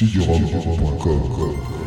Kigurum.com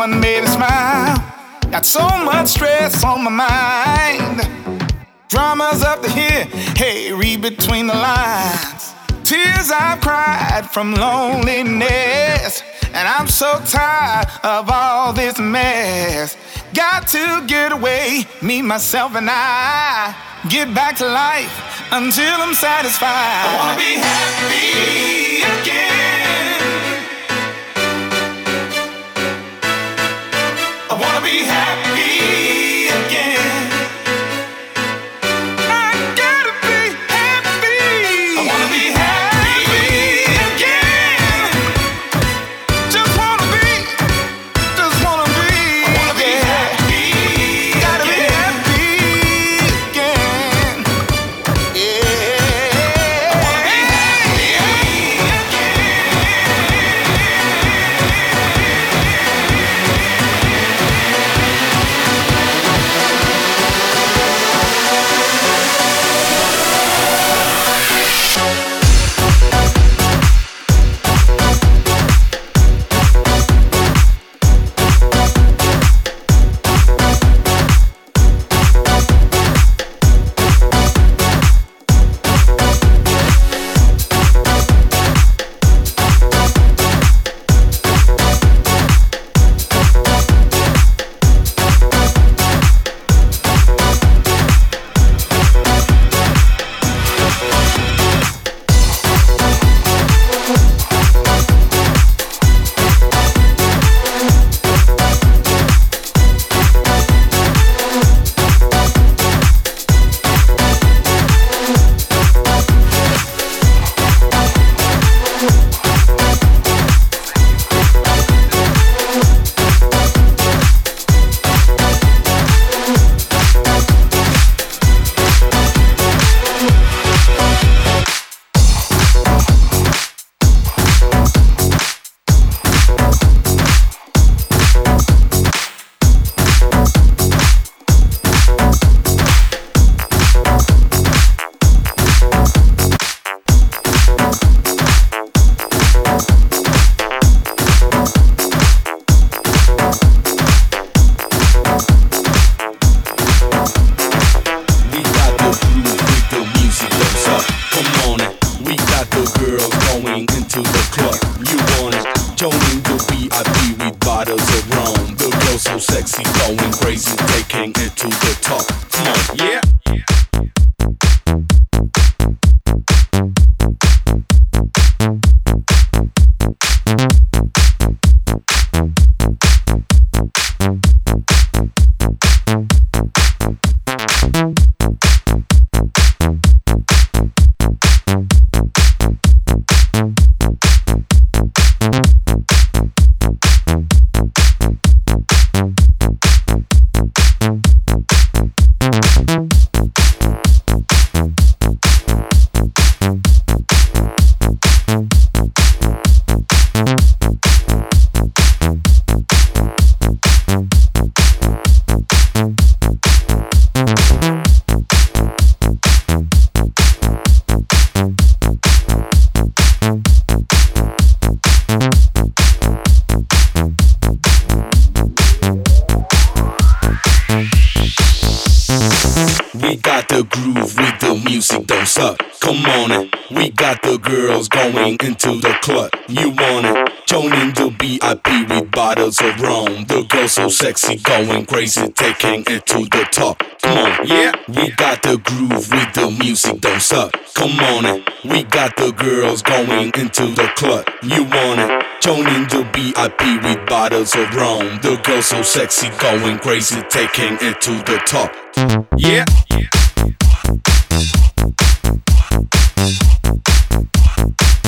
someone made me smile. Got so much stress on my mind. Dramas up to here, hey, read between the lines. Tears I've cried from loneliness. And I'm so tired of all this mess. Got to get away, me, myself, and I. Get back to life until I'm satisfied. I wanna be happy again. Be happy. Going into the club. You want it? Joining the VIP with bottles of rum. The girl so sexy, going crazy, taking it to the top. Come on, yeah. We got the groove with the music, don't suck. Come on, it. We got the girls going into the club. You want it? Joining the VIP with bottles of rum. The girl so sexy, going crazy, taking it to the top. Yeah.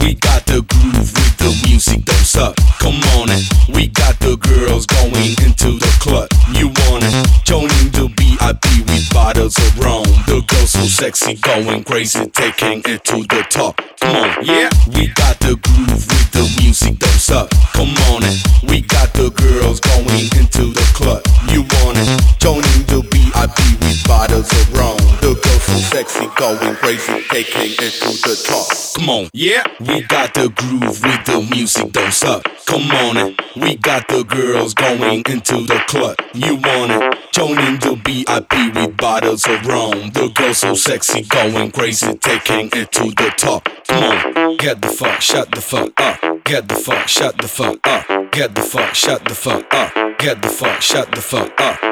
We got the groove with the music, don't suck. Come on it. We got the girls going into the club. You want it? Joining the VIP with bottles of rum. The girls so sexy, going crazy, taking it to the top. Come on, yeah. We got the groove with the music, don't suck. Come on it. We got the girls going into the club. You want it? Joining the VIP with bottles of rum. The girls so sexy, going crazy, taking it to the top. Come on, yeah. We got the groove with the music, don't suck. Come on it. We got the girls going into the club. You want it? Joining the VIP with bottles of rum. The girls so sexy, going crazy, taking it to the top. Come on, get the fuck, shut the fuck up. Get the fuck, shut the fuck up. Get the fuck, shut the fuck up. Get the fuck, shut the fuck up.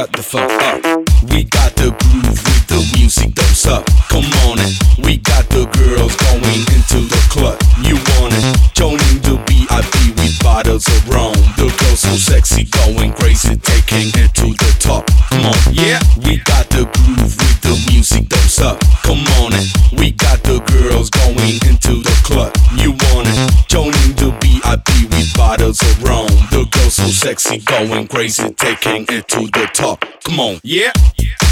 Shut the fuck up. We got the groove with the music, don't suck. Come on it. We got the girls going into the club. You want it? Joining the VIP with bottles of rum. The girls so sexy, going crazy, taking it to the top. Come on, yeah. We got the groove with the music, don't suck. Come on it. We got the girls going into the club. You want it? Joining the VIP bottles of rum. The girls so sexy, going crazy, taking it to the top. Come on, yeah. yeah.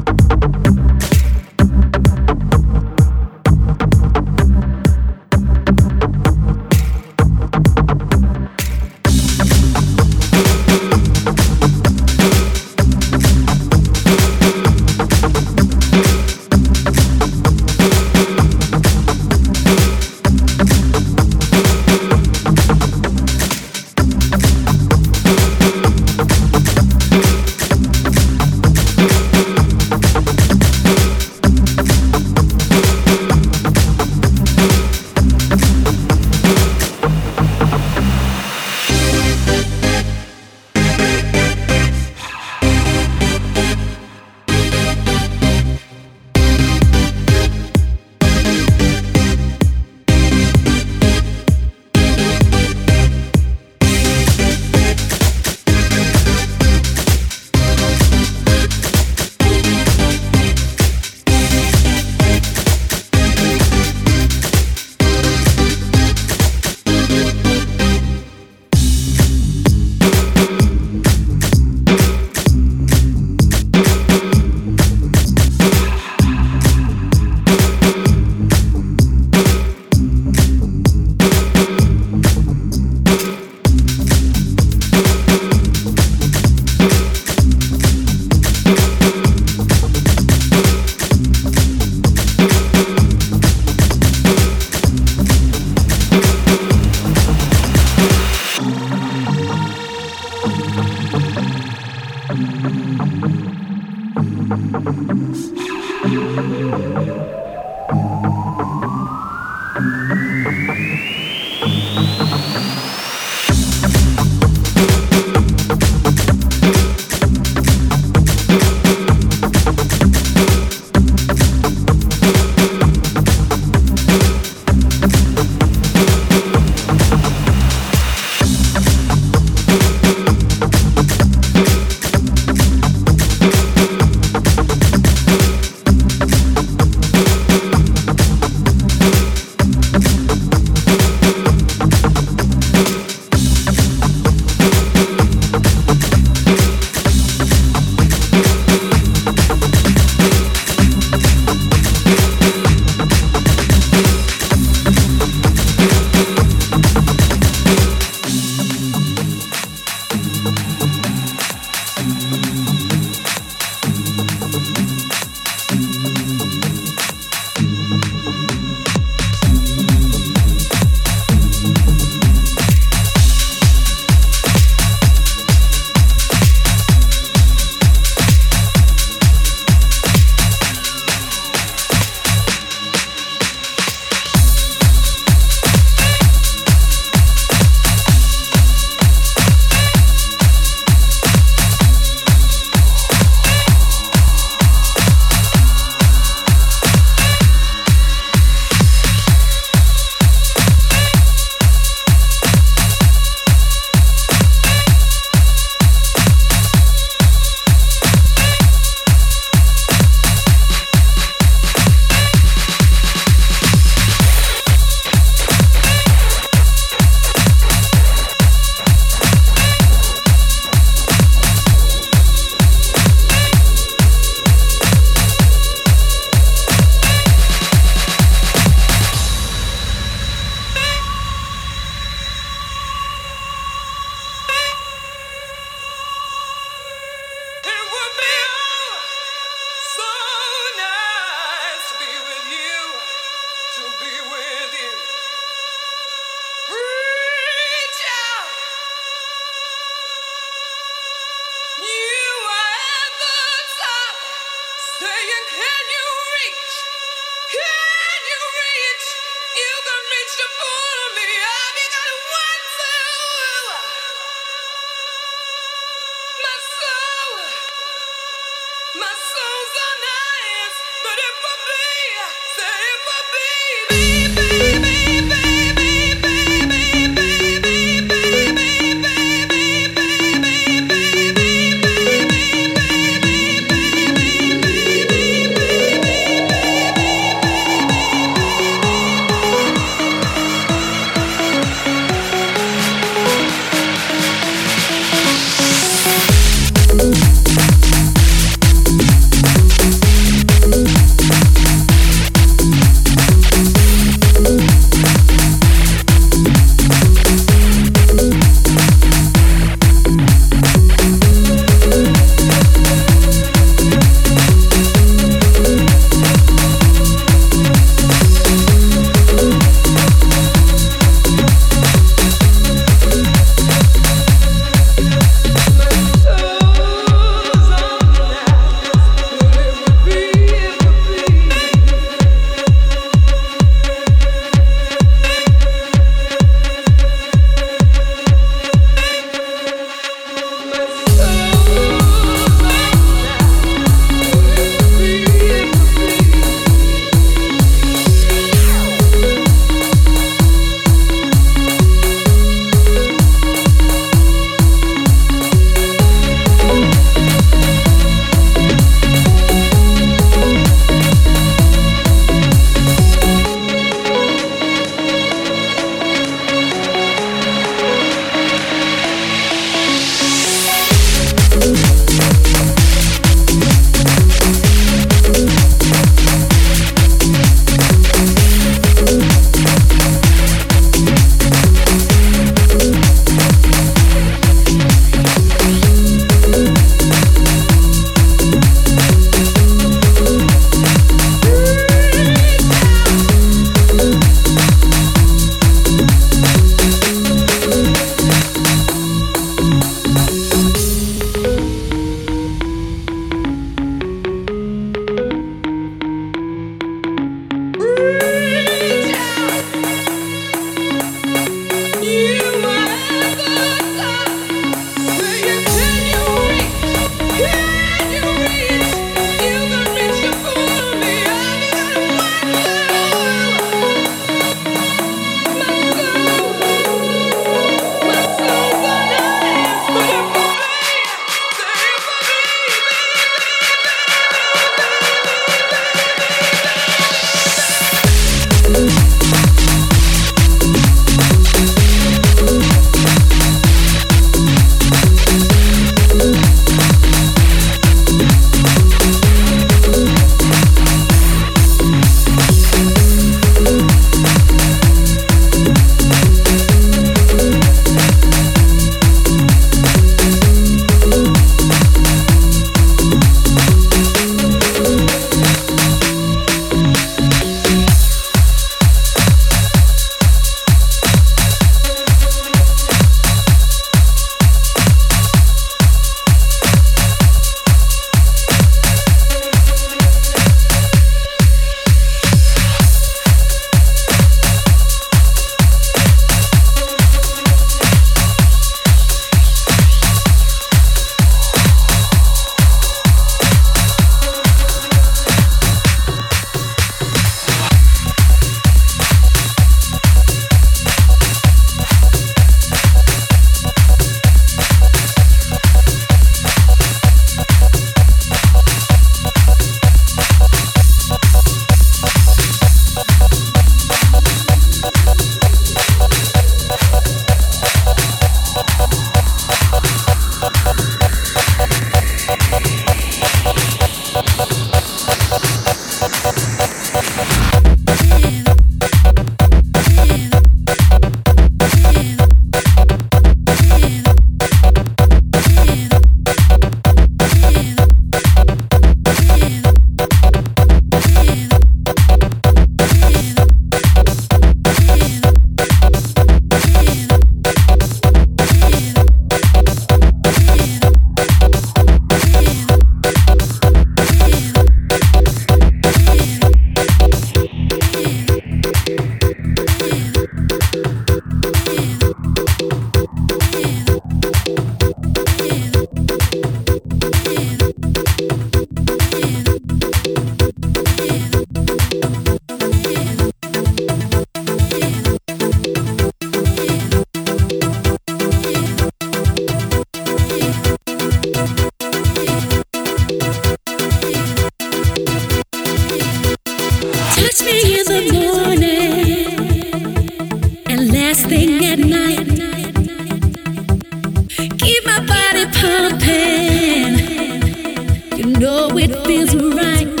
You know it feels right.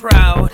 Proud,